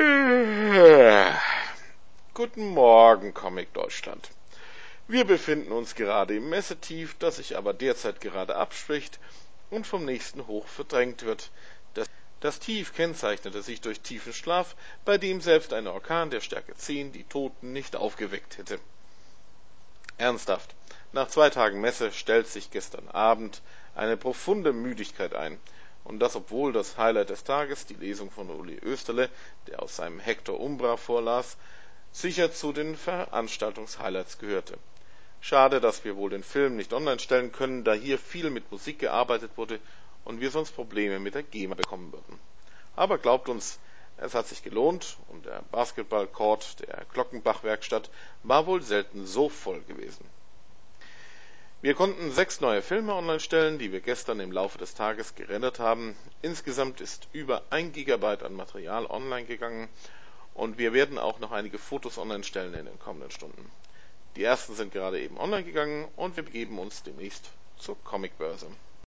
Guten Morgen, Comic Deutschland. Wir befinden uns gerade im Messetief, das sich aber derzeit gerade abspricht und vom nächsten Hoch verdrängt wird. Das, das Tief kennzeichnete sich durch tiefen Schlaf, bei dem selbst ein Orkan der Stärke 10 die Toten nicht aufgeweckt hätte. Ernsthaft, nach zwei Tagen Messe stellt sich gestern Abend eine profunde Müdigkeit ein. Und das obwohl das Highlight des Tages, die Lesung von Uli Österle, der aus seinem Hector Umbra vorlas, sicher zu den Veranstaltungshighlights gehörte. Schade, dass wir wohl den Film nicht online stellen können, da hier viel mit Musik gearbeitet wurde und wir sonst Probleme mit der GEMA bekommen würden. Aber glaubt uns, es hat sich gelohnt und der Basketballcourt der Glockenbach-Werkstatt war wohl selten so voll gewesen. Wir konnten sechs neue Filme online stellen, die wir gestern im Laufe des Tages gerendert haben. Insgesamt ist über ein Gigabyte an Material online gegangen und wir werden auch noch einige Fotos online stellen in den kommenden Stunden. Die ersten sind gerade eben online gegangen und wir begeben uns demnächst zur Comicbörse.